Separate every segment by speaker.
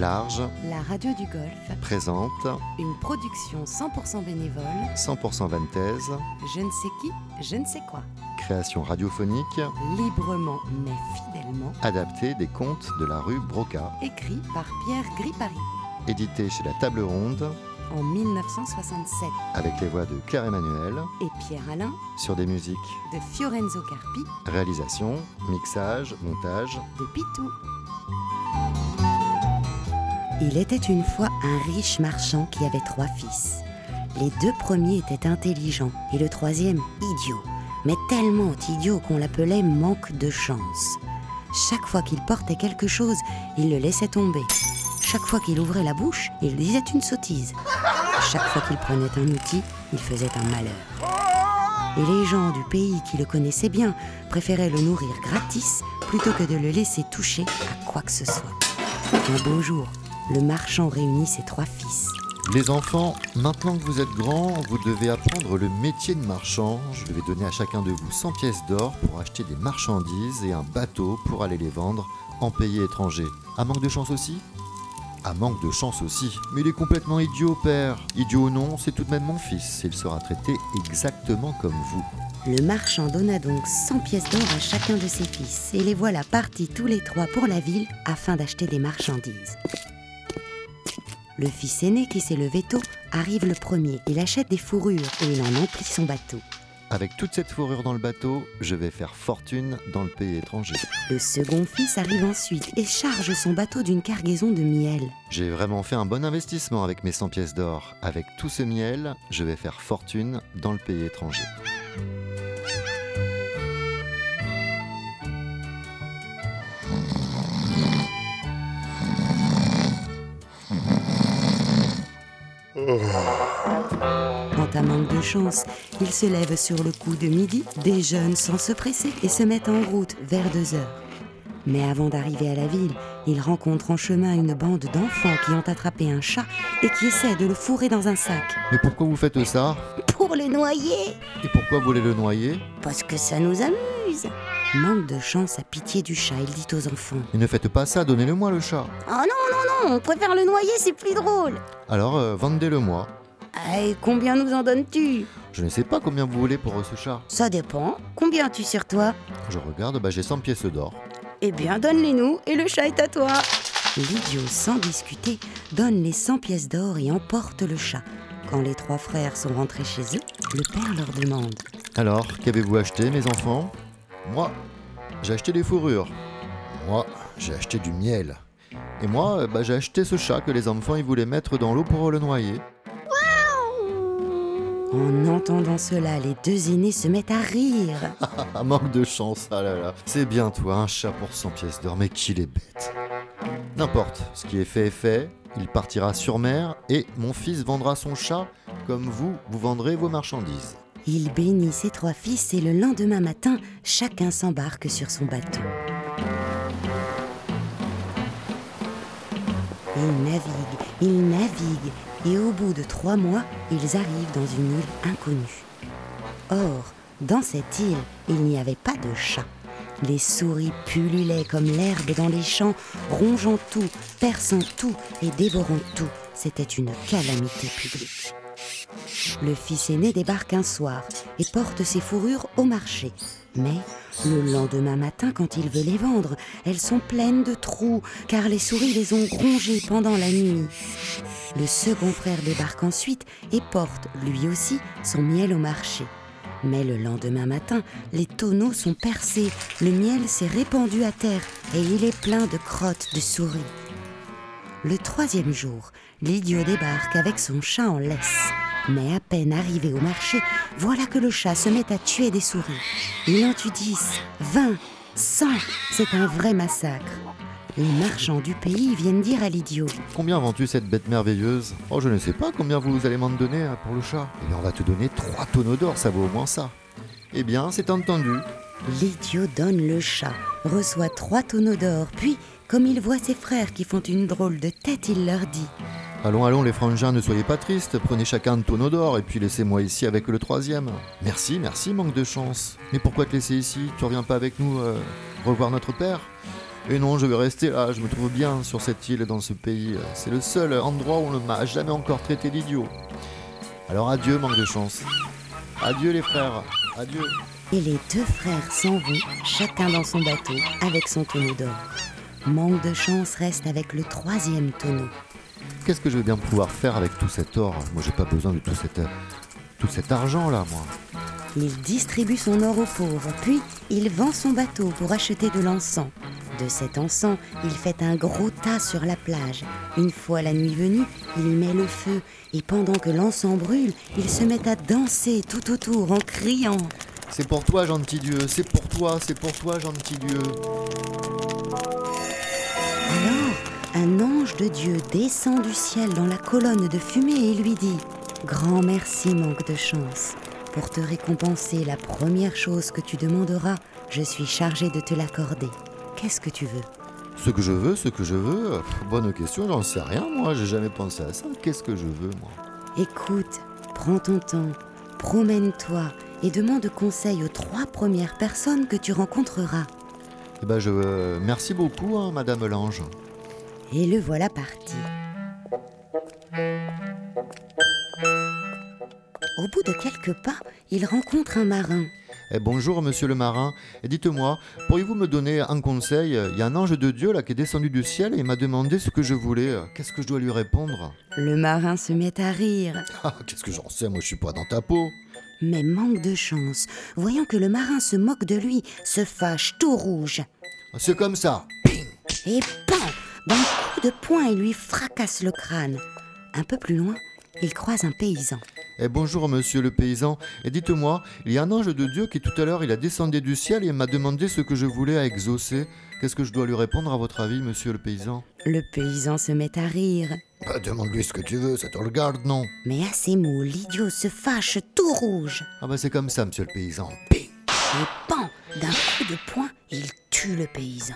Speaker 1: Large
Speaker 2: La radio du Golfe,
Speaker 1: présente
Speaker 2: une production 100% bénévole.
Speaker 1: 100% Vantaise,
Speaker 2: Je ne sais qui, je ne sais quoi.
Speaker 1: création radiophonique
Speaker 2: Librement mais fidèlement.
Speaker 1: adaptée des contes de la rue Broca,
Speaker 2: Écrit par Pierre Gripari
Speaker 1: édité chez la Table Ronde
Speaker 2: en 1967.
Speaker 1: avec les voix de Claire Emmanuel
Speaker 2: Et Pierre Alain
Speaker 1: sur des musiques,
Speaker 2: de Fiorenzo Carpi
Speaker 1: réalisation, mixage, montage.
Speaker 2: de Pitou. Il était une fois un riche marchand qui avait trois fils. Les deux premiers étaient intelligents et le troisième idiot. Mais tellement idiot qu'on l'appelait manque de chance. Chaque fois qu'il portait quelque chose, il le laissait tomber. Chaque fois qu'il ouvrait la bouche, il disait une sottise. Chaque fois qu'il prenait un outil, il faisait un malheur. Et les gens du pays qui le connaissaient bien préféraient le nourrir gratis plutôt que de le laisser toucher à quoi que ce soit. Un beau jour, le marchand réunit ses trois fils.
Speaker 1: Les enfants, maintenant que vous êtes grands, vous devez apprendre le métier de marchand. Je vais donner à chacun de vous 100 pièces d'or pour acheter des marchandises et un bateau pour aller les vendre en pays étranger. À manque de chance aussi? À manque de chance aussi. Mais il est complètement idiot, père. Idiot ou non, c'est tout de même mon fils. Il sera traité exactement comme vous.
Speaker 2: Le marchand donna donc 100 pièces d'or à chacun de ses fils, et les voilà partis tous les trois pour la ville afin d'acheter des marchandises. Le fils aîné qui s'est levé tôt arrive le premier. Il achète des fourrures et il en emplit son bateau.
Speaker 1: Avec toute cette fourrure dans le bateau, je vais faire fortune dans le pays étranger.
Speaker 2: Le second fils arrive ensuite et charge son bateau d'une cargaison de miel.
Speaker 1: J'ai vraiment fait un bon investissement avec mes 100 pièces d'or. Avec tout ce miel, je vais faire fortune dans le pays étranger.
Speaker 2: Quant à manque de chance, il se lève sur le coup de midi, déjeune sans se presser et se met en route vers deux heures. Mais avant d'arriver à la ville, il rencontre en chemin une bande d'enfants qui ont attrapé un chat et qui essaient de le fourrer dans un sac.
Speaker 1: Mais pourquoi vous faites ça?
Speaker 2: Pour le noyer
Speaker 1: Et pourquoi vous voulez le noyer?
Speaker 2: Parce que ça nous amuse Manque de chance à pitié du chat, il dit aux enfants.
Speaker 1: Et ne faites pas ça, donnez-le-moi le chat.
Speaker 2: Oh non, on préfère le noyer, c'est plus drôle
Speaker 1: Alors, euh, vendez-le-moi.
Speaker 2: Et combien nous en donnes-tu?
Speaker 1: Je ne sais pas combien vous voulez pour euh, ce chat.
Speaker 2: Ça dépend. Combien as-tu sur toi?
Speaker 1: Je regarde, bah, j'ai 100 pièces d'or.
Speaker 2: Eh bien, donne-les-nous et le chat est à toi. L'idiot, sans discuter, donne les 100 pièces d'or et emporte le chat. Quand les trois frères sont rentrés chez eux, le père leur demande
Speaker 1: Alors, qu'avez-vous acheté, mes enfants? Moi, j'ai acheté des fourrures. Moi, j'ai acheté du miel. Et moi, euh, bah, j'ai acheté ce chat que les enfants ils voulaient mettre dans l'eau pour le noyer.
Speaker 2: En entendant cela, les deux aînés se mettent à rire.
Speaker 1: Manque de chance, ah là là. C'est bien toi, un chat pour 100 pièces d'or, mais qu'il est bête. N'importe, ce qui est fait est fait. Il partira sur mer et mon fils vendra son chat comme vous, vous vendrez vos marchandises.
Speaker 2: Il bénit ses trois fils et le lendemain matin, chacun s'embarque sur son bateau. Ils naviguent, ils naviguent, et au bout de trois mois, ils arrivent dans une île inconnue. Or, dans cette île, il n'y avait pas de chat. Les souris pullulaient comme l'herbe dans les champs, rongeant tout, perçant tout et dévorant tout. C'était une calamité publique. Le fils aîné débarque un soir et porte ses fourrures au marché. Mais le lendemain matin, quand il veut les vendre, elles sont pleines de trous, car les souris les ont rongées pendant la nuit. Le second frère débarque ensuite et porte, lui aussi, son miel au marché. Mais le lendemain matin, les tonneaux sont percés, le miel s'est répandu à terre et il est plein de crottes de souris. Le troisième jour, l'idiot débarque avec son chat en laisse. Mais à peine arrivé au marché, voilà que le chat se met à tuer des souris. Il en tue 10, 20, 100. C'est un vrai massacre. Les marchands du pays viennent dire à l'idiot
Speaker 1: Combien vends-tu cette bête merveilleuse? Oh, je ne sais pas combien vous allez m'en donner hein, pour le chat. Eh bien, on va te donner 3 tonneaux d'or, ça vaut au moins ça. Eh bien, c'est entendu.
Speaker 2: L'idiot donne le chat, reçoit trois tonneaux d'or, puis, comme il voit ses frères qui font une drôle de tête, il leur dit
Speaker 1: Allons, allons, les frangins, ne soyez pas tristes. Prenez chacun un tonneau d'or et puis laissez-moi ici avec le troisième. Merci, merci, manque de chance. Mais pourquoi te laisser ici? Tu reviens pas avec nous euh, revoir notre père? Et non, je vais rester là, je me trouve bien sur cette île dans ce pays. C'est le seul endroit où on ne m'a jamais encore traité d'idiot. Alors adieu, manque de chance. Adieu les frères, adieu.
Speaker 2: Et les deux frères s'en vont, chacun dans son bateau, avec son tonneau d'or. Manque de chance reste avec le troisième tonneau.
Speaker 1: Qu'est-ce que je vais bien pouvoir faire avec tout cet or Moi, j'ai pas besoin de tout cet, tout cet argent là, moi.
Speaker 2: Il distribue son or aux pauvres, puis il vend son bateau pour acheter de l'encens. De cet encens, il fait un gros tas sur la plage. Une fois la nuit venue, il met le feu, et pendant que l'encens brûle, il se met à danser tout autour en criant.
Speaker 1: C'est pour toi, gentil Dieu, c'est pour toi, c'est pour toi, gentil Dieu.
Speaker 2: Un ange de Dieu descend du ciel dans la colonne de fumée et lui dit Grand merci, manque de chance. Pour te récompenser la première chose que tu demanderas, je suis chargé de te l'accorder. Qu'est-ce que tu veux?
Speaker 1: Ce que je veux, ce que je veux Bonne question, j'en sais rien, moi, j'ai jamais pensé à ça. Qu'est-ce que je veux, moi?
Speaker 2: Écoute, prends ton temps, promène-toi et demande conseil aux trois premières personnes que tu rencontreras.
Speaker 1: Eh ben, je. Euh, merci beaucoup, hein, Madame Lange.
Speaker 2: Et le voilà parti. Au bout de quelques pas, il rencontre un marin.
Speaker 1: Eh, bonjour, monsieur le marin. Dites-moi, pourriez-vous me donner un conseil? Il y a un ange de Dieu là qui est descendu du ciel et m'a demandé ce que je voulais. Qu'est-ce que je dois lui répondre?
Speaker 2: Le marin se met à rire.
Speaker 1: Ah, qu'est-ce que j'en sais? Moi, je suis pas dans ta peau.
Speaker 2: Mais manque de chance, voyant que le marin se moque de lui, se fâche tout rouge.
Speaker 1: C'est comme ça.
Speaker 2: Et pan D'un coup de poing, il lui fracasse le crâne. Un peu plus loin, il croise un paysan.
Speaker 1: Eh bonjour monsieur le paysan, et dites-moi, il y a un ange de Dieu qui tout à l'heure il a descendu du ciel et m'a demandé ce que je voulais à exaucer. Qu'est-ce que je dois lui répondre à votre avis, monsieur le paysan?
Speaker 2: Le paysan se met à rire.
Speaker 1: Bah, demande-lui ce que tu veux, ça te regarde, non?
Speaker 2: Mais à ces mots, l'idiot se fâche tout rouge.
Speaker 1: Ah bah c'est comme ça, monsieur le paysan.
Speaker 2: Et pan D'un coup de poing, il tue le paysan.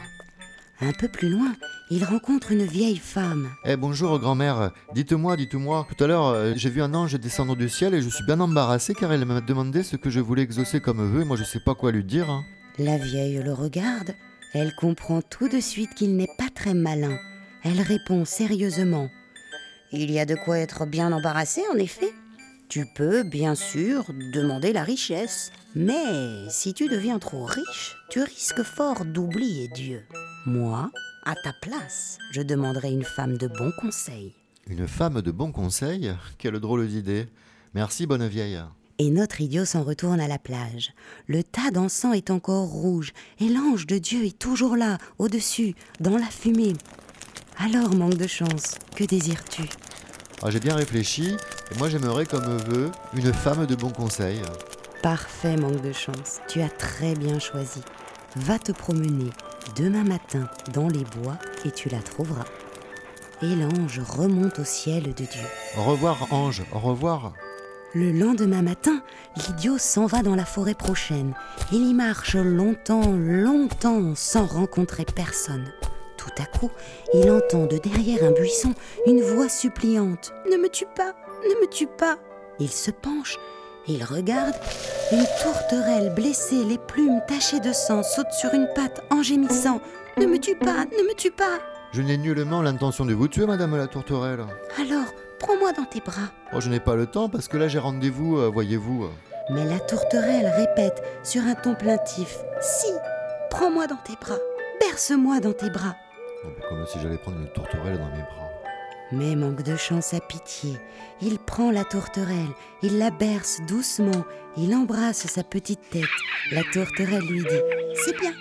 Speaker 2: Un peu plus loin, il rencontre une vieille femme.
Speaker 1: Eh bonjour grand-mère, dites-moi, dites-moi, tout à l'heure euh, j'ai vu un ange descendre du ciel et je suis bien embarrassé car elle m'a demandé ce que je voulais exaucer comme vœu et moi je sais pas quoi lui dire. hein.
Speaker 2: La vieille le regarde. Elle comprend tout de suite qu'il n'est pas très malin. Elle répond sérieusement. Il y a de quoi être bien embarrassé, en effet. Tu peux, bien sûr, demander la richesse. Mais si tu deviens trop riche, tu risques fort d'oublier Dieu. Moi, à ta place, je demanderai une femme de bon conseil.
Speaker 1: Une femme de bon conseil Quelle drôle d'idée. Merci bonne vieille.
Speaker 2: Et notre idiot s'en retourne à la plage. Le tas d'encens est encore rouge, et l'ange de Dieu est toujours là, au-dessus, dans la fumée. Alors, manque de chance, que désires-tu?
Speaker 1: Ah, j'ai bien réfléchi et moi j'aimerais comme vœu une femme de bon conseil.
Speaker 2: Parfait, manque de chance, tu as très bien choisi. Va te promener demain matin dans les bois et tu la trouveras. Et l'ange remonte au ciel de Dieu.
Speaker 1: Au revoir ange, au revoir.
Speaker 2: Le lendemain matin, l'idiot s'en va dans la forêt prochaine. Il y marche longtemps, longtemps, sans rencontrer personne. Tout à coup, il entend de derrière un buisson une voix suppliante. Ne me tue pas, ne me tue pas. Il se penche, il regarde. Une tourterelle blessée, les plumes tachées de sang, saute sur une patte en gémissant. Ne me tue pas, ne me tue pas.
Speaker 1: Je n'ai nullement l'intention de vous tuer, madame la tourterelle.
Speaker 2: Alors, prends-moi dans tes bras.
Speaker 1: Oh, je n'ai pas le temps parce que là j'ai rendez-vous, euh, voyez-vous.
Speaker 2: Mais la tourterelle répète sur un ton plaintif Si, prends-moi dans tes bras, berce-moi dans tes bras.
Speaker 1: Bah, Comme si j'allais prendre une tourterelle dans mes bras.
Speaker 2: Mais manque de chance à pitié. Il prend la tourterelle, il la berce doucement, il embrasse sa petite tête. La tourterelle lui dit C'est bien,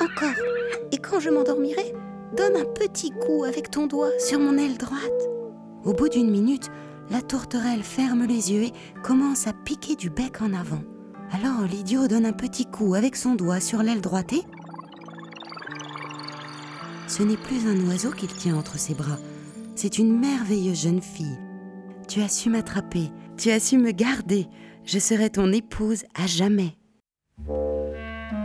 Speaker 2: encore. Et quand je m'endormirai, donne un petit coup avec ton doigt sur mon aile droite. Au bout d'une minute, la tourterelle ferme les yeux et commence à piquer du bec en avant. Alors l'idiot donne un petit coup avec son doigt sur l'aile droite et. Ce n'est plus un oiseau qu'il tient entre ses bras, c'est une merveilleuse jeune fille. Tu as su m'attraper, tu as su me garder, je serai ton épouse à jamais.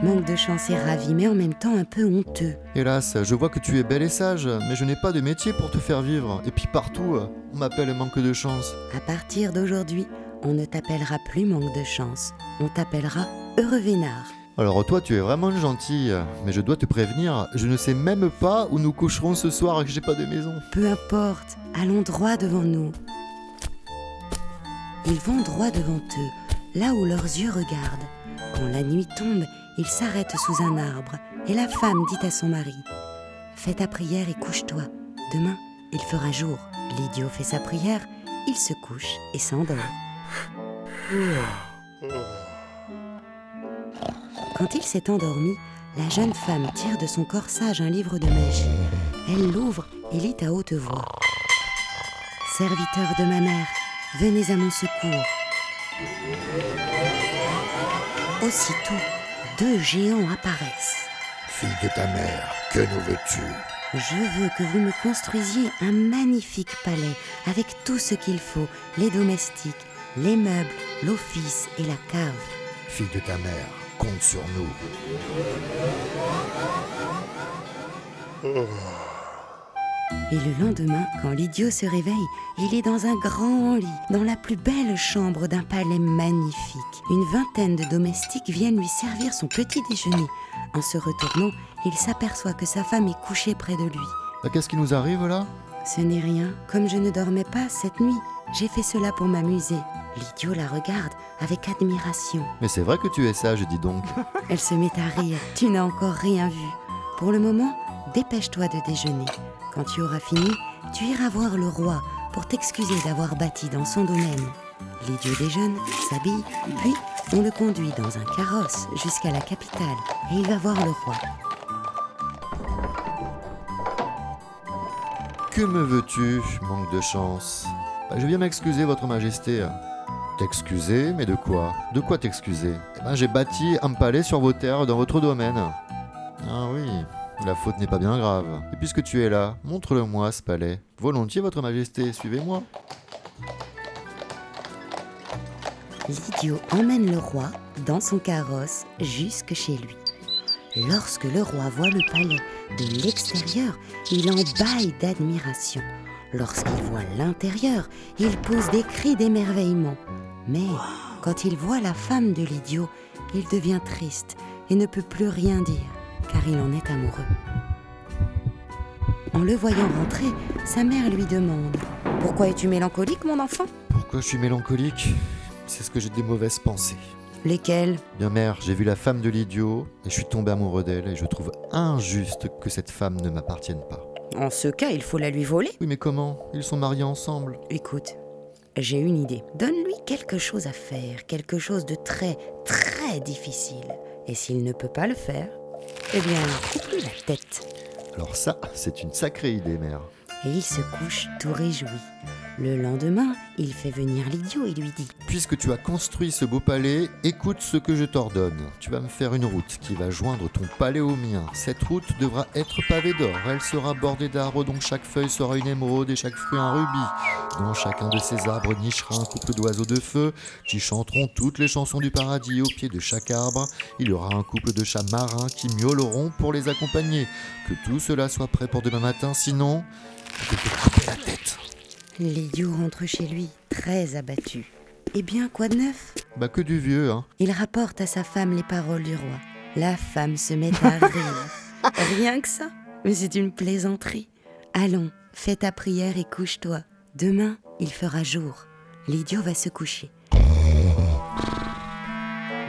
Speaker 2: Manque de chance et ravi, mais en même temps un peu honteux.
Speaker 1: Hélas, je vois que tu es belle et sage, mais je n'ai pas de métier pour te faire vivre. Et puis partout, on m'appelle manque de chance.
Speaker 2: À partir d'aujourd'hui, on ne t'appellera plus manque de chance, on t'appellera heureux vénard.
Speaker 1: Alors toi, tu es vraiment gentille, mais je dois te prévenir, je ne sais même pas où nous coucherons ce soir et que j'ai pas de maison.
Speaker 2: Peu importe, allons droit devant nous. Ils vont droit devant eux, là où leurs yeux regardent. Quand la nuit tombe, ils s'arrêtent sous un arbre, et la femme dit à son mari Fais ta prière et couche-toi. Demain, il fera jour. L'idiot fait sa prière, il se couche et s'endort. Quand il s'est endormi, la jeune femme tire de son corsage un livre de magie. Elle l'ouvre et lit à haute voix. Serviteur de ma mère, venez à mon secours. Aussitôt, deux géants apparaissent.
Speaker 3: Fille de ta mère, que nous veux-tu?
Speaker 2: Je veux que vous me construisiez un magnifique palais avec tout ce qu'il faut, les domestiques, les meubles, l'office et la cave.
Speaker 3: Fille de ta mère, compte sur nous.
Speaker 2: Et le lendemain, quand l'idiot se réveille, il est dans un grand lit, dans la plus belle chambre d'un palais magnifique. Une vingtaine de domestiques viennent lui servir son petit déjeuner. En se retournant, il s'aperçoit que sa femme est couchée près de lui.
Speaker 1: Bah, Qu'est-ce qui nous arrive là?
Speaker 2: Ce n'est rien, comme je ne dormais pas cette nuit, j'ai fait cela pour m'amuser. L'idiot la regarde avec admiration.
Speaker 1: Mais c'est vrai que tu es sage, dis donc.
Speaker 2: Elle se met à rire. Tu n'as encore rien vu. Pour le moment, dépêche-toi de déjeuner. Quand tu auras fini, tu iras voir le roi pour t'excuser d'avoir bâti dans son domaine. L'idiot déjeune, s'habille, puis on le conduit dans un carrosse jusqu'à la capitale et il va voir le roi.
Speaker 1: Que me veux-tu, manque de chance Bah, Je viens m'excuser, votre majesté. T'excuser Mais de quoi? De quoi t'excuser? Eh ben, j'ai bâti un palais sur vos terres dans votre domaine. Ah oui, la faute n'est pas bien grave. Et puisque tu es là, montre-le-moi ce palais. Volontiers, votre majesté, suivez-moi.
Speaker 2: L'idiot emmène le roi dans son carrosse jusque chez lui. Lorsque le roi voit le palais de l'extérieur, il en bâille d'admiration. Lorsqu'il voit l'intérieur, il pousse des cris d'émerveillement. Mais quand il voit la femme de l'idiot, il devient triste et ne peut plus rien dire, car il en est amoureux. En le voyant rentrer, sa mère lui demande ⁇ Pourquoi es-tu mélancolique, mon enfant ?⁇
Speaker 1: Pourquoi je suis mélancolique? C'est ce que j'ai des mauvaises pensées.
Speaker 2: Lesquelles?
Speaker 1: Bien mère, j'ai vu la femme de l'idiot et je suis tombé amoureux d'elle et je trouve injuste que cette femme ne m'appartienne pas.
Speaker 2: En ce cas, il faut la lui voler?
Speaker 1: Oui mais comment? Ils sont mariés ensemble.
Speaker 2: Écoute, j'ai une idée. Donne-lui quelque chose à faire, quelque chose de très, très difficile. Et s'il ne peut pas le faire, eh bien, coupe-lui la tête.
Speaker 1: Alors ça, c'est une sacrée idée, mère.
Speaker 2: Et il se couche tout réjoui. Le lendemain, il fait venir l'idiot et lui dit
Speaker 1: Puisque tu as construit ce beau palais, écoute ce que je t'ordonne. Tu vas me faire une route qui va joindre ton palais au mien. Cette route devra être pavée d'or. Elle sera bordée d'arbres dont chaque feuille sera une émeraude et chaque fruit un rubis. Dans chacun de ces arbres nichera un couple d'oiseaux de feu qui chanteront toutes les chansons du paradis. Au pied de chaque arbre, il y aura un couple de chats marins qui miauleront pour les accompagner. Que tout cela soit prêt pour demain matin, sinon.
Speaker 2: L'idiot rentre chez lui, très abattu. Eh bien, quoi de neuf?
Speaker 1: Bah que du vieux, hein.
Speaker 2: Il rapporte à sa femme les paroles du roi. La femme se met à rire. Rien que ça? Mais c'est une plaisanterie. Allons, fais ta prière et couche-toi. Demain, il fera jour. L'idiot va se coucher.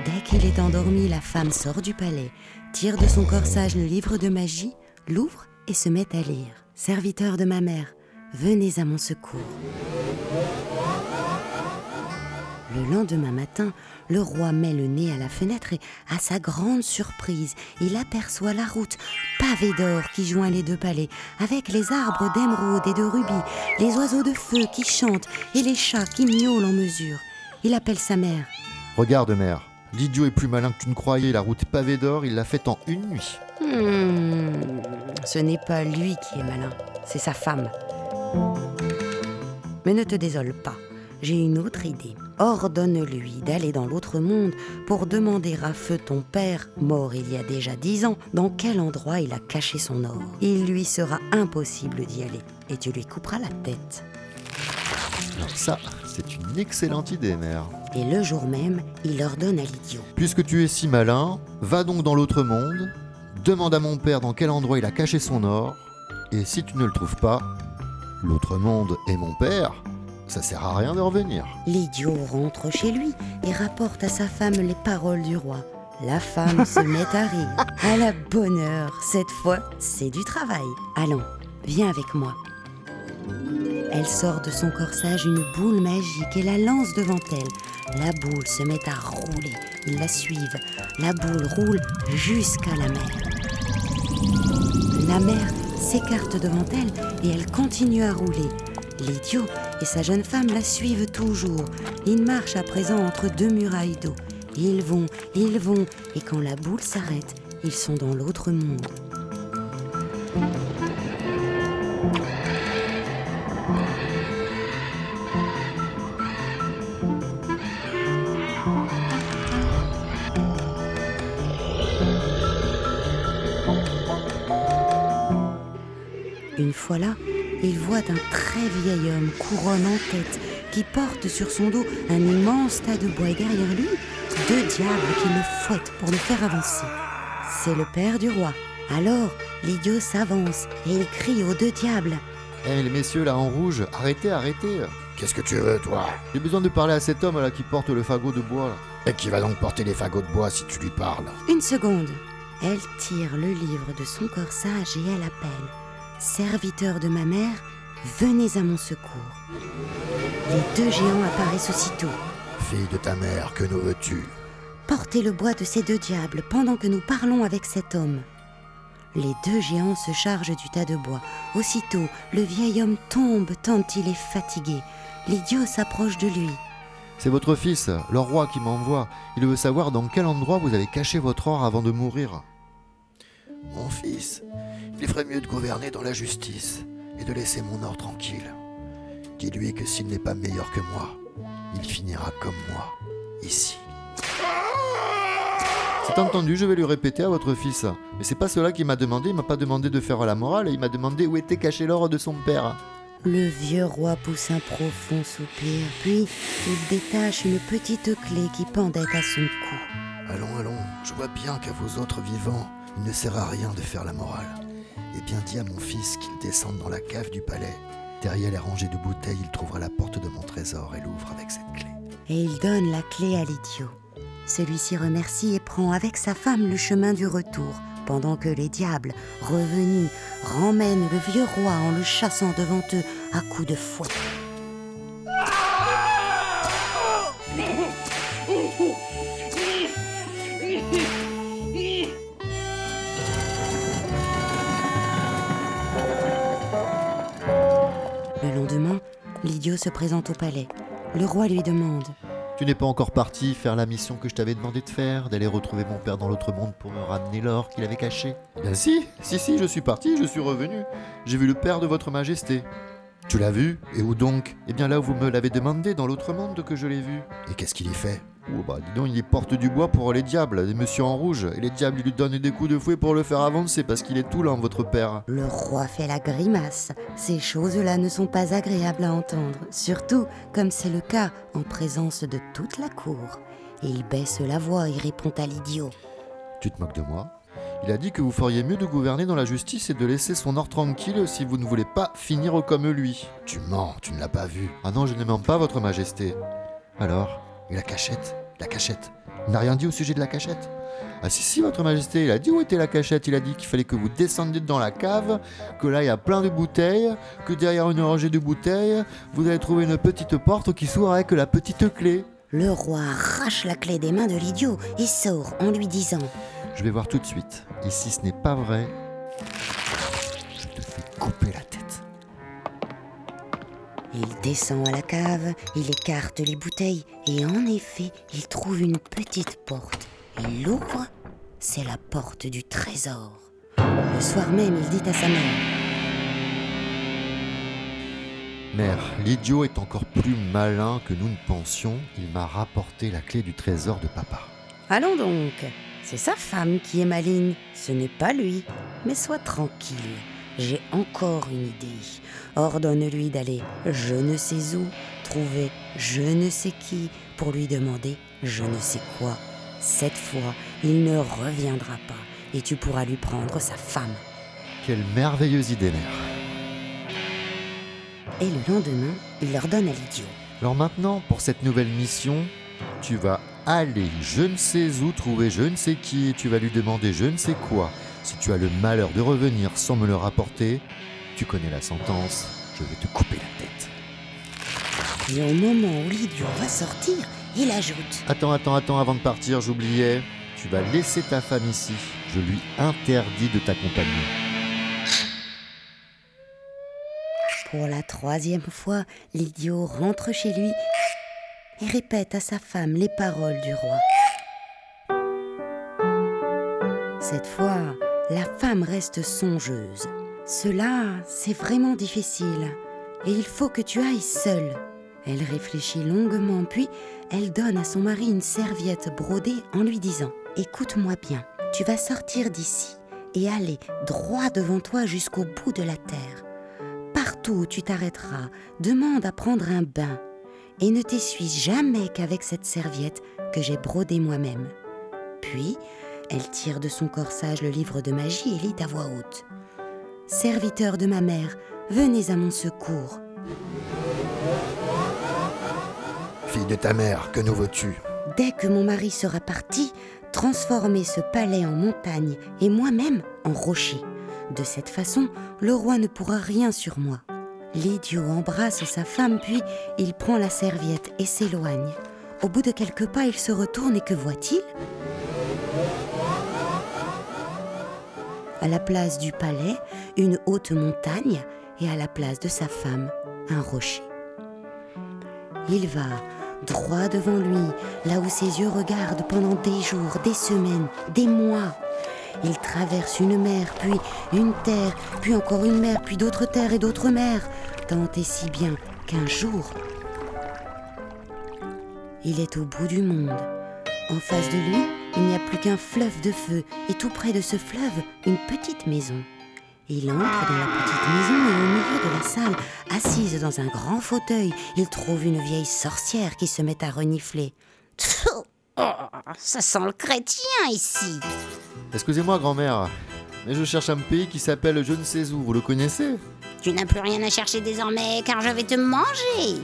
Speaker 2: Dès qu'il est endormi, la femme sort du palais, tire de son corsage le livre de magie, l'ouvre et se met à lire. Serviteur de ma mère, venez à mon secours. Le lendemain matin, le roi met le nez à la fenêtre et, à sa grande surprise, il aperçoit la route pavée d'or qui joint les deux palais, avec les arbres d'émeraude et de rubis, les oiseaux de feu qui chantent et les chats qui miaulent en mesure. Il appelle sa mère.
Speaker 1: Regarde, mère. L'idiot est plus malin que tu ne croyais. La route pavée d'or, il l'a faite en une nuit.
Speaker 2: Hmm, ce n'est pas lui qui est malin, c'est sa femme. Mais ne te désole pas, j'ai une autre idée. Ordonne-lui d'aller dans l'autre monde pour demander à feu ton père, mort il y a déjà dix ans, dans quel endroit il a caché son or. Il lui sera impossible d'y aller et tu lui couperas la tête.
Speaker 1: Alors ça, c'est une excellente idée, mère.
Speaker 2: Et le jour même, il ordonne à l'idiot.
Speaker 1: Puisque tu es si malin, va donc dans l'autre monde, demande à mon père dans quel endroit il a caché son or, et si tu ne le trouves pas, l'autre monde est mon père, ça sert à rien de revenir.
Speaker 2: L'idiot rentre chez lui et rapporte à sa femme les paroles du roi. La femme se met à rire. À la bonne heure, cette fois, c'est du travail. Allons, viens avec moi. Elle sort de son corsage une boule magique et la lance devant elle. La boule se met à rouler. Ils la suivent. La boule roule jusqu'à la mer. La mer s'écarte devant elle et elle continue à rouler. L'idiot et sa jeune femme la suivent toujours. Ils marchent à présent entre deux murailles d'eau. Ils vont, ils vont, et quand la boule s'arrête, ils sont dans l'autre monde. Fois là, il voit un très vieil homme, couronne en tête, qui porte sur son dos un immense tas de bois et derrière lui, deux diables qui le fouettent pour le faire avancer. C'est le père du roi. Alors, l'idiot s'avance et il crie aux deux diables.
Speaker 1: Eh les messieurs là en rouge, arrêtez, arrêtez.
Speaker 3: Qu'est-ce que tu veux, toi?
Speaker 1: J'ai besoin de parler à cet homme là qui porte le fagot de bois là.
Speaker 3: Et qui va donc porter les fagots de bois si tu lui parles?
Speaker 2: Une seconde. Elle tire le livre de son corsage et elle appelle. Serviteur de ma mère, venez à mon secours. Les deux géants apparaissent aussitôt.
Speaker 3: Fille de ta mère, que nous veux-tu?
Speaker 2: Portez le bois de ces deux diables pendant que nous parlons avec cet homme. Les deux géants se chargent du tas de bois. Aussitôt, le vieil homme tombe tant il est fatigué. L'idiot s'approche de lui.
Speaker 1: C'est votre fils, le roi, qui m'envoie. Il veut savoir dans quel endroit vous avez caché votre or avant de mourir.
Speaker 3: Mon fils, il ferait mieux de gouverner dans la justice et de laisser mon or tranquille. Dis-lui que s'il n'est pas meilleur que moi, il finira comme moi, ici.
Speaker 1: C'est entendu, je vais lui répéter à votre fils. Mais c'est pas cela qu'il m'a demandé, il m'a pas demandé de faire la morale, il m'a demandé où était caché l'or de son père.
Speaker 2: Le vieux roi pousse un profond soupir, puis il détache une petite clé qui pendait à son cou.
Speaker 3: Allons, allons, je vois bien qu'à vous autres vivants, il ne sert à rien de faire la morale. Eh bien, dis à mon fils qu'il descende dans la cave du palais. Derrière les rangées de bouteilles, il trouvera la porte de mon trésor et l'ouvre avec cette clé.
Speaker 2: Et il donne la clé à l'idiot. Celui-ci remercie et prend avec sa femme le chemin du retour, pendant que les diables, revenus, ramènent le vieux roi en le chassant devant eux à coups de fouet. L'idiot se présente au palais. Le roi lui demande
Speaker 1: Tu n'es pas encore parti faire la mission que je t'avais demandé de faire, d'aller retrouver mon père dans l'autre monde pour me ramener l'or qu'il avait caché bien si, si, si, je suis parti, je suis revenu. J'ai vu le père de votre majesté.
Speaker 3: Tu l'as vu Et où donc
Speaker 1: Eh bien là où vous me l'avez demandé, dans l'autre monde que je l'ai vu.
Speaker 3: Et qu'est-ce qu'il y fait
Speaker 1: Oh bah dis donc, il y porte du bois pour les diables, des messieurs en rouge, et les diables ils lui donnent des coups de fouet pour le faire avancer parce qu'il est tout lent, votre père.
Speaker 2: Le roi fait la grimace. Ces choses-là ne sont pas agréables à entendre, surtout comme c'est le cas en présence de toute la cour. Et il baisse la voix et répond à l'idiot.
Speaker 1: Tu te moques de moi Il a dit que vous feriez mieux de gouverner dans la justice et de laisser son or tranquille si vous ne voulez pas finir comme lui.
Speaker 3: Tu mens, tu ne l'as pas vu.
Speaker 1: Ah non, je ne mens pas, votre majesté. Alors
Speaker 3: Et la cachette? La cachette
Speaker 1: Il n'a rien dit au sujet de la cachette? Ah si si votre majesté, il a dit où était la cachette, il a dit qu'il fallait que vous descendiez dans la cave, que là il y a plein de bouteilles, que derrière une rangée de bouteilles, vous allez trouver une petite porte qui s'ouvre avec la petite clé.
Speaker 2: Le roi arrache la clé des mains de l'idiot et sort en lui disant
Speaker 1: Je vais voir tout de suite. Et si ce n'est pas vrai, je te fais couper la tête.
Speaker 2: Il descend à la cave, il écarte les bouteilles et en effet, il trouve une petite porte. Il l'ouvre, c'est la porte du trésor. Le soir même, il dit à sa mère
Speaker 1: Mère, l'idiot est encore plus malin que nous ne pensions. Il m'a rapporté la clé du trésor de papa.
Speaker 2: Allons donc, c'est sa femme qui est maligne, ce n'est pas lui. Mais sois tranquille, j'ai encore une idée. Ordonne-lui d'aller je ne sais où, trouver je ne sais qui pour lui demander je ne sais quoi. Cette fois, il ne reviendra pas et tu pourras lui prendre sa femme.
Speaker 1: Quelle merveilleuse idée, mère.
Speaker 2: Et le lendemain, il leur donne à l'idiot.
Speaker 1: Alors maintenant, pour cette nouvelle mission, tu vas aller je ne sais où trouver je ne sais qui et tu vas lui demander je ne sais quoi. Si tu as le malheur de revenir sans me le rapporter, tu connais la sentence, je vais te couper la tête.
Speaker 2: Et au moment où l'idiot va sortir, il ajoute
Speaker 1: Attends, attends, attends, avant de partir, j'oubliais. Tu vas laisser ta femme ici. Je lui interdis de t'accompagner.
Speaker 2: Pour la troisième fois, l'idiot rentre chez lui et répète à sa femme les paroles du roi. Cette fois, la femme reste songeuse. Cela, c'est vraiment difficile et il faut que tu ailles seule. Elle réfléchit longuement, puis elle donne à son mari une serviette brodée en lui disant ⁇ Écoute-moi bien, tu vas sortir d'ici et aller droit devant toi jusqu'au bout de la terre. Partout où tu t'arrêteras, demande à prendre un bain et ne t'essuie jamais qu'avec cette serviette que j'ai brodée moi-même. Puis, elle tire de son corsage le livre de magie et lit à voix haute. Serviteur de ma mère, venez à mon secours.
Speaker 3: Fille de ta mère, que nous veux-tu?
Speaker 2: Dès que mon mari sera parti, transformez ce palais en montagne et moi-même en rocher. De cette façon, le roi ne pourra rien sur moi. L'idiot embrasse sa femme, puis il prend la serviette et s'éloigne. Au bout de quelques pas, il se retourne et que voit-il? À la place du palais, une haute montagne et à la place de sa femme, un rocher. Il va droit devant lui, là où ses yeux regardent pendant des jours, des semaines, des mois. Il traverse une mer, puis une terre, puis encore une mer, puis d'autres terres et d'autres mers, tant et si bien qu'un jour, il est au bout du monde. En face de lui, il n'y a plus qu'un fleuve de feu, et tout près de ce fleuve, une petite maison. Il entre dans la petite maison et au milieu de la salle, assise dans un grand fauteuil, il trouve une vieille sorcière qui se met à renifler. Oh, ça sent le chrétien ici.
Speaker 1: Excusez-moi, grand-mère, mais je cherche un pays qui s'appelle je ne sais où. Vous le connaissez?
Speaker 2: Tu n'as plus rien à chercher désormais, car je vais te manger.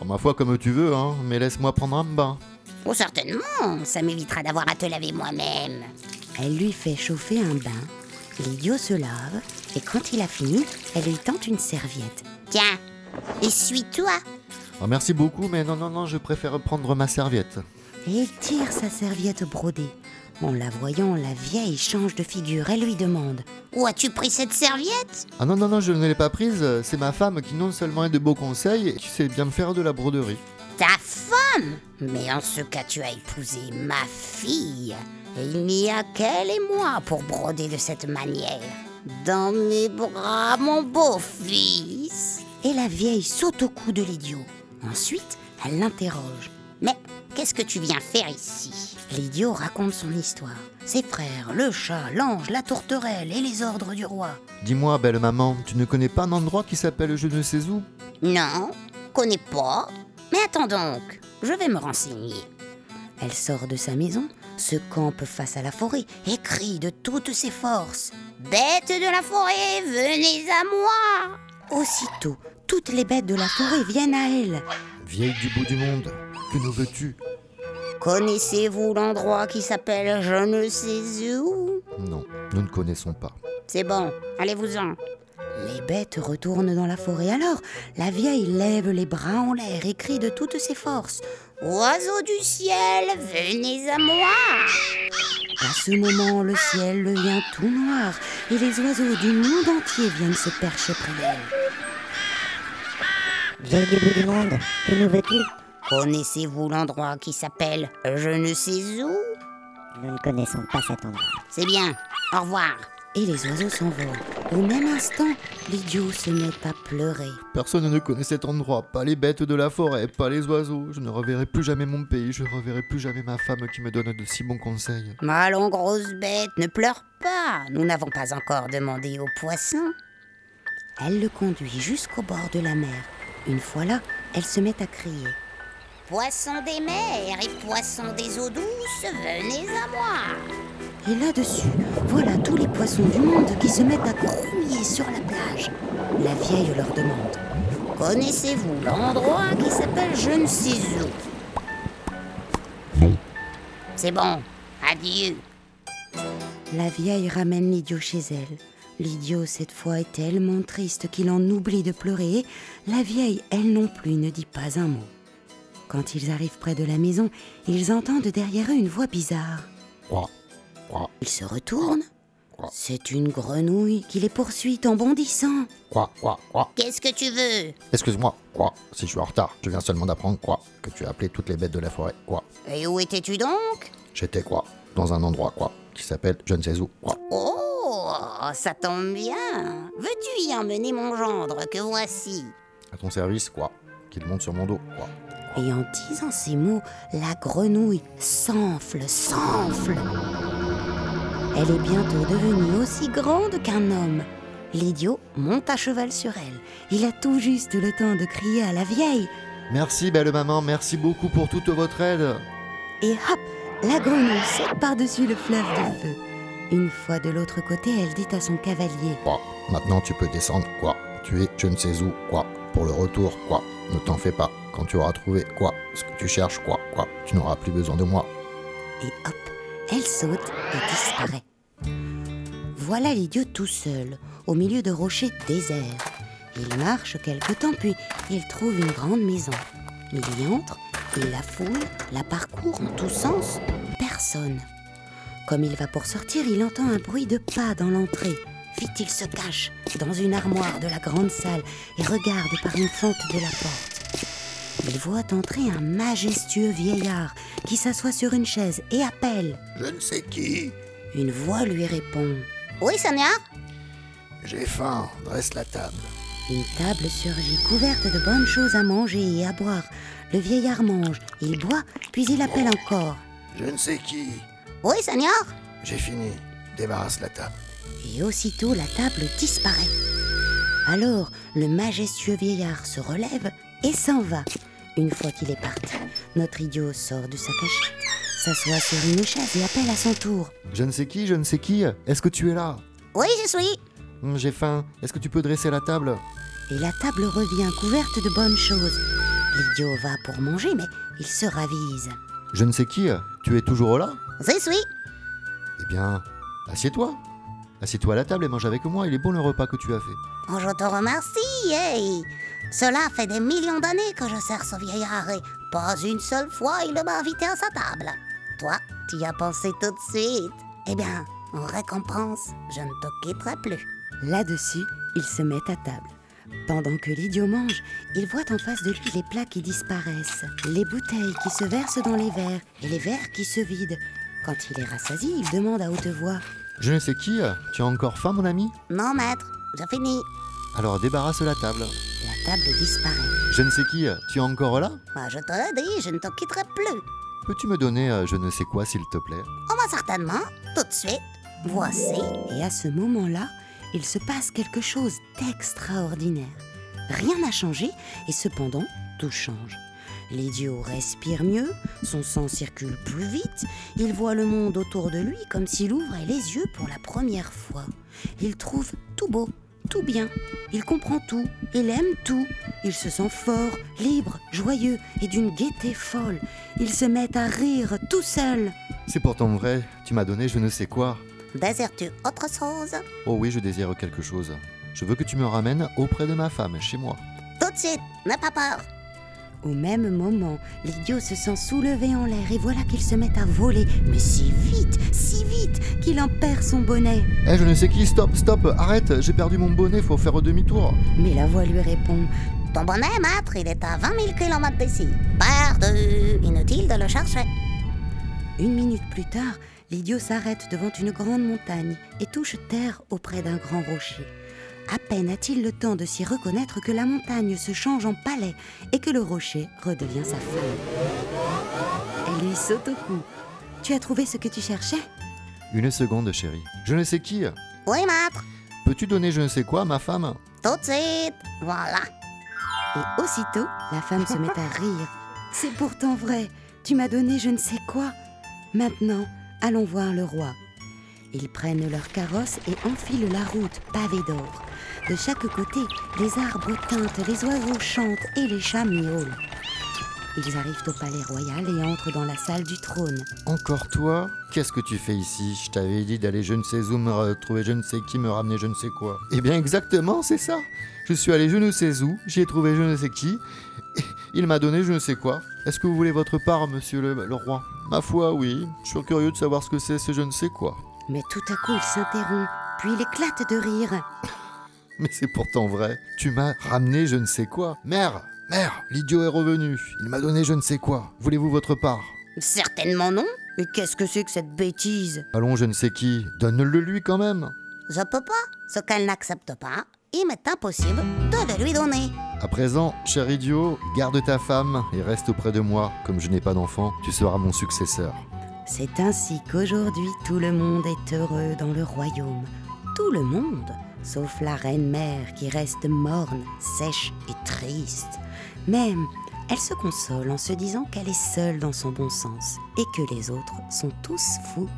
Speaker 1: En ma foi, comme tu veux, hein, mais laisse-moi prendre un bain.
Speaker 2: Oh, certainement, ça m'évitera d'avoir à te laver moi-même. Elle lui fait chauffer un bain. L'idiot se lave, et quand il a fini, elle lui tend une serviette. Tiens, essuie-toi.
Speaker 1: Oh, merci beaucoup, mais non, non, non, je préfère prendre ma serviette.
Speaker 2: Et il tire sa serviette brodée. En la voyant, la vieille change de figure. Elle lui demande Où as-tu pris cette serviette?
Speaker 1: Ah non, non, non, je ne l'ai pas prise. C'est ma femme qui non seulement a de beaux conseils, et qui sait bien me faire de la broderie.
Speaker 2: Ta femme? Mais en ce cas, tu as épousé ma fille. Et il n'y a qu'elle et moi pour broder de cette manière. Dans mes bras, mon beau-fils. Et la vieille saute au cou de l'idiot. Ensuite, elle l'interroge. Mais qu'est-ce que tu viens faire ici? L'idiot raconte son histoire. Ses frères, le chat, l'ange, la tourterelle et les ordres du roi.
Speaker 1: Dis-moi, belle maman, tu ne connais pas un endroit qui s'appelle je ne sais où?
Speaker 2: Non, connais pas. Mais attends donc, je vais me renseigner. Elle sort de sa maison, se campe face à la forêt et crie de toutes ses forces. Bêtes de la forêt, venez à moi Aussitôt, toutes les bêtes de la forêt viennent à elle.
Speaker 1: Vieille du bout du monde, que nous veux-tu?
Speaker 2: Connaissez-vous l'endroit qui s'appelle je ne sais où?
Speaker 1: Non, nous ne connaissons pas.
Speaker 2: C'est bon, allez-vous-en. Les bêtes retournent dans la forêt alors. La vieille lève les bras en l'air et crie de toutes ses forces. Oiseaux du ciel, venez à moi À ce moment, le ciel devient tout noir et les oiseaux du monde entier viennent se percher près d'elle.
Speaker 4: Vieille du bout du monde, que nous veux-tu?
Speaker 2: Connaissez-vous l'endroit qui s'appelle je ne sais où?
Speaker 4: Nous ne connaissons pas cet endroit.
Speaker 2: C'est bien, au revoir. Et les oiseaux s'envolent. Au même instant, l'idiot se met à pleurer.
Speaker 1: Personne ne connaît cet endroit, pas les bêtes de la forêt, pas les oiseaux. Je ne reverrai plus jamais mon pays, je ne reverrai plus jamais ma femme qui me donne de si bons conseils.
Speaker 2: Allons, grosse bête, ne pleure pas. Nous n'avons pas encore demandé aux poissons. Elle le conduit jusqu'au bord de la mer. Une fois là, elle se met à crier.
Speaker 5: Poissons des mers et poissons des eaux douces, venez à moi.
Speaker 2: Et là-dessus, voilà tous les poissons du monde qui se mettent à grouiller sur la plage. La vieille leur demande.
Speaker 5: Connaissez-vous l'endroit qui s'appelle je ne sais où? C'est bon, adieu.
Speaker 2: La vieille ramène l'idiot chez elle. L'idiot, cette fois, est tellement triste qu'il en oublie de pleurer. La vieille, elle non plus, ne dit pas un mot. Quand ils arrivent près de la maison, ils entendent derrière eux une voix bizarre.
Speaker 3: Quoi? Quoi?
Speaker 2: Ils se retournent.
Speaker 3: Quoi?
Speaker 2: C'est une grenouille qui les poursuit en bondissant.
Speaker 3: Quoi? Quoi? Quoi?
Speaker 5: Qu'est-ce que tu veux?
Speaker 3: Excuse-moi, quoi? Si je suis en retard, je viens seulement d'apprendre, quoi Que tu as appelé toutes les bêtes de la forêt, quoi.
Speaker 5: Et où étais-tu donc?
Speaker 3: J'étais, quoi Dans un endroit, quoi Qui s'appelle je ne sais où, quoi.
Speaker 5: Oh, ça tombe bien. Veux-tu y emmener mon gendre que voici?
Speaker 3: À ton service, quoi Qu'il monte sur mon dos, quoi
Speaker 2: Et en disant ces mots, la grenouille s'enfle, s'enfle. Elle est bientôt devenue aussi grande qu'un homme. L'idiot monte à cheval sur elle. Il a tout juste le temps de crier à la vieille.
Speaker 1: Merci, belle maman, merci beaucoup pour toute votre aide.
Speaker 2: Et hop, la grenouille saute par-dessus le fleuve de feu. Une fois de l'autre côté, elle dit à son cavalier.
Speaker 3: Quoi? Maintenant tu peux descendre, quoi? Tu es je ne sais où, quoi? Pour le retour, quoi? Ne t'en fais pas. Quand tu auras trouvé, quoi Ce que tu cherches, quoi Quoi Tu n'auras plus besoin de moi.
Speaker 2: Et hop, elle saute et disparaît. Voilà l'idiot tout seul, au milieu de rochers déserts. Il marche quelque temps, puis il trouve une grande maison. Il y entre, il la fouille, la parcourt en tous sens. Personne. Comme il va pour sortir, il entend un bruit de pas dans l'entrée. Vite, il se cache dans une armoire de la grande salle et regarde par une fente de la porte. Il voit entrer un majestueux vieillard qui s'assoit sur une chaise et appelle.
Speaker 3: Je ne sais qui.
Speaker 2: Une voix lui répond.
Speaker 5: Oui, Sonia?
Speaker 3: J'ai faim. Dresse la table.
Speaker 2: Une table surgit couverte de bonnes choses à manger et à boire. Le vieillard mange, il boit, puis il appelle encore.
Speaker 3: Je ne sais qui.
Speaker 5: Oui, Sonia?
Speaker 3: J'ai fini. Débarrasse la table.
Speaker 2: Et aussitôt la table disparaît. Alors le majestueux vieillard se relève et s'en va. Une fois qu'il est parti, notre idiot sort de sa cachette, s'assoit sur une chaise et appelle à son tour.
Speaker 1: Je ne sais qui, je ne sais qui, est-ce que tu es là?
Speaker 5: Oui, je suis.
Speaker 1: Hum, J'ai faim, est-ce que tu peux dresser la table?
Speaker 2: Et la table revient couverte de bonnes choses. L'idiot va pour manger, mais il se ravise.
Speaker 1: Je ne sais qui, tu es toujours là?
Speaker 5: Je suis.
Speaker 1: Eh bien, assieds-toi. Assieds-toi à la table et mange avec moi, il est bon le repas que tu as fait.
Speaker 5: Oh, je te remercie, hey. Cela fait des millions d'années que je sers ce vieillard et pas une seule fois il ne m'a invité à sa table. Toi, tu y as pensé tout de suite. Eh bien, en récompense, je ne te quitterai plus.
Speaker 2: Là-dessus, ils se mettent à table. Pendant que l'idiot mange, il voit en face de lui les plats qui disparaissent, les bouteilles qui se versent dans les verres et les verres qui se vident. Quand il est rassasié, il demande à haute voix
Speaker 1: Je ne sais qui, tu as encore faim mon ami?
Speaker 5: Non, maître, j'ai fini.
Speaker 1: Alors débarrasse la table.
Speaker 2: La table disparaît.
Speaker 1: Je ne sais qui, tu es encore là?
Speaker 5: Moi, je te l'ai dit, je ne te quitterai plus.
Speaker 1: Peux-tu me donner euh, je ne sais quoi s'il te plaît?
Speaker 5: Oh, bah, certainement, tout de suite. Voici.
Speaker 2: Et à ce moment-là, il se passe quelque chose d'extraordinaire. Rien n'a changé et cependant, tout change. L'idiot respire mieux, son sang circule plus vite, il voit le monde autour de lui comme s'il ouvrait les yeux pour la première fois. Il trouve tout beau, tout bien, il comprend tout, il aime tout, il se sent fort, libre, joyeux et d'une gaieté folle. Il se met à rire tout seul.
Speaker 1: C'est pourtant vrai, tu m'as donné je ne sais quoi.
Speaker 5: Désires-tu autre chose?
Speaker 1: Oh oui, je désire quelque chose. Je veux que tu me ramènes auprès de ma femme, chez moi.
Speaker 5: Tout de suite, n'aie pas peur.
Speaker 2: Au même moment, l'idiot se sent soulevé en l'air et voilà qu'il se met à voler, mais si vite, si vite, qu'il en perd son bonnet.
Speaker 1: Eh, je ne sais qui, stop, stop, arrête, j'ai perdu mon bonnet, faut faire demi-tour.
Speaker 2: Mais la voix lui répond
Speaker 5: Ton bonnet, maître, il est à 20 000 km d'ici. Perdu. Inutile de le chercher.
Speaker 2: Une minute plus tard, l'idiot s'arrête devant une grande montagne et touche terre auprès d'un grand rocher. À peine a-t-il le temps de s'y reconnaître que la montagne se change en palais et que le rocher redevient sa femme. Elle lui saute au cou. Tu as trouvé ce que tu cherchais?
Speaker 1: Une seconde, chérie. Je ne sais qui.
Speaker 5: Oui, maître.
Speaker 1: Peux-tu donner je ne sais quoi à ma femme?
Speaker 5: Tout de suite. Voilà.
Speaker 2: Et aussitôt, la femme se met à rire. C'est pourtant vrai, tu m'as donné je ne sais quoi. Maintenant, allons voir le roi. Ils prennent leur carrosse et enfilent la route pavée d'or. De chaque côté, les arbres tintent, les oiseaux chantent et les chats miaulent. Ils arrivent au palais royal et entrent dans la salle du trône.
Speaker 1: Encore toi Qu'est-ce que tu fais ici? Je t'avais dit d'aller je ne sais où, me retrouver je ne sais qui, me ramener je ne sais quoi. Eh bien exactement, c'est ça. Je suis allé je ne sais où, j'y ai trouvé je ne sais qui. et Il m'a donné je ne sais quoi. Est-ce que vous voulez votre part, monsieur le, le roi? Ma foi, oui. Je suis curieux de savoir ce que c'est ce je ne sais quoi.
Speaker 2: Mais tout à coup, il s'interrompt, puis il éclate de rire.
Speaker 1: Mais c'est pourtant vrai. Tu m'as ramené je ne sais quoi. Mère Mère L'idiot est revenu. Il m'a donné je ne sais quoi. Voulez-vous votre part?
Speaker 5: Certainement non.
Speaker 2: Mais qu'est-ce que c'est que cette bêtise?
Speaker 1: Allons, je ne sais qui. Donne-le lui quand même.
Speaker 5: Je peux pas. Ce qu'elle n'accepte pas, il m'est impossible de le lui donner.
Speaker 1: À présent, cher idiot, garde ta femme et reste auprès de moi. Comme je n'ai pas d'enfant, tu seras mon successeur.
Speaker 2: C'est ainsi qu'aujourd'hui tout le monde est heureux dans le royaume. Tout le monde, sauf la reine mère qui reste morne, sèche et triste. Même, elle se console en se disant qu'elle est seule dans son bon sens et que les autres sont tous fous.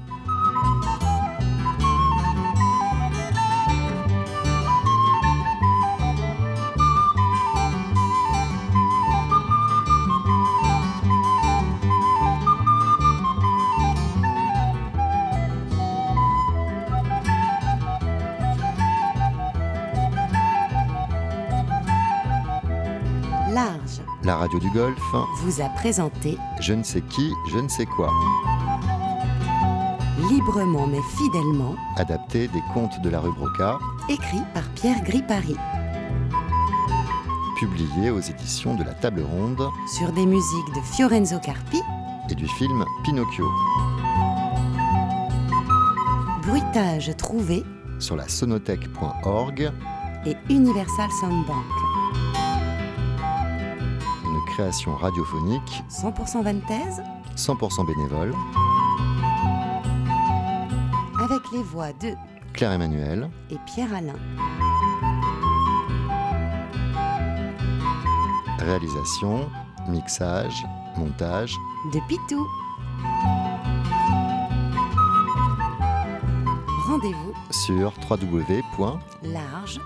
Speaker 1: Radio du Golfe,
Speaker 2: vous a présenté
Speaker 1: je ne sais qui, je ne sais quoi.
Speaker 2: librement mais fidèlement,
Speaker 1: Adapté des contes de la rue Broca,
Speaker 2: écrit par Pierre Gripari,
Speaker 1: publié aux éditions de la Table Ronde.
Speaker 2: Sur des musiques de Fiorenzo Carpi,
Speaker 1: et du film Pinocchio,
Speaker 2: bruitage trouvé
Speaker 1: sur la sonothèque.org,
Speaker 2: et Universal Soundbank.
Speaker 1: Création radiophonique
Speaker 2: 100% Vantaise,
Speaker 1: 100% bénévole,
Speaker 2: avec les voix de
Speaker 1: Claire Emmanuel,
Speaker 2: et Pierre Alain.
Speaker 1: réalisation, mixage, montage,
Speaker 2: de Pitou. Rendez-vous
Speaker 1: sur www.fr.
Speaker 2: large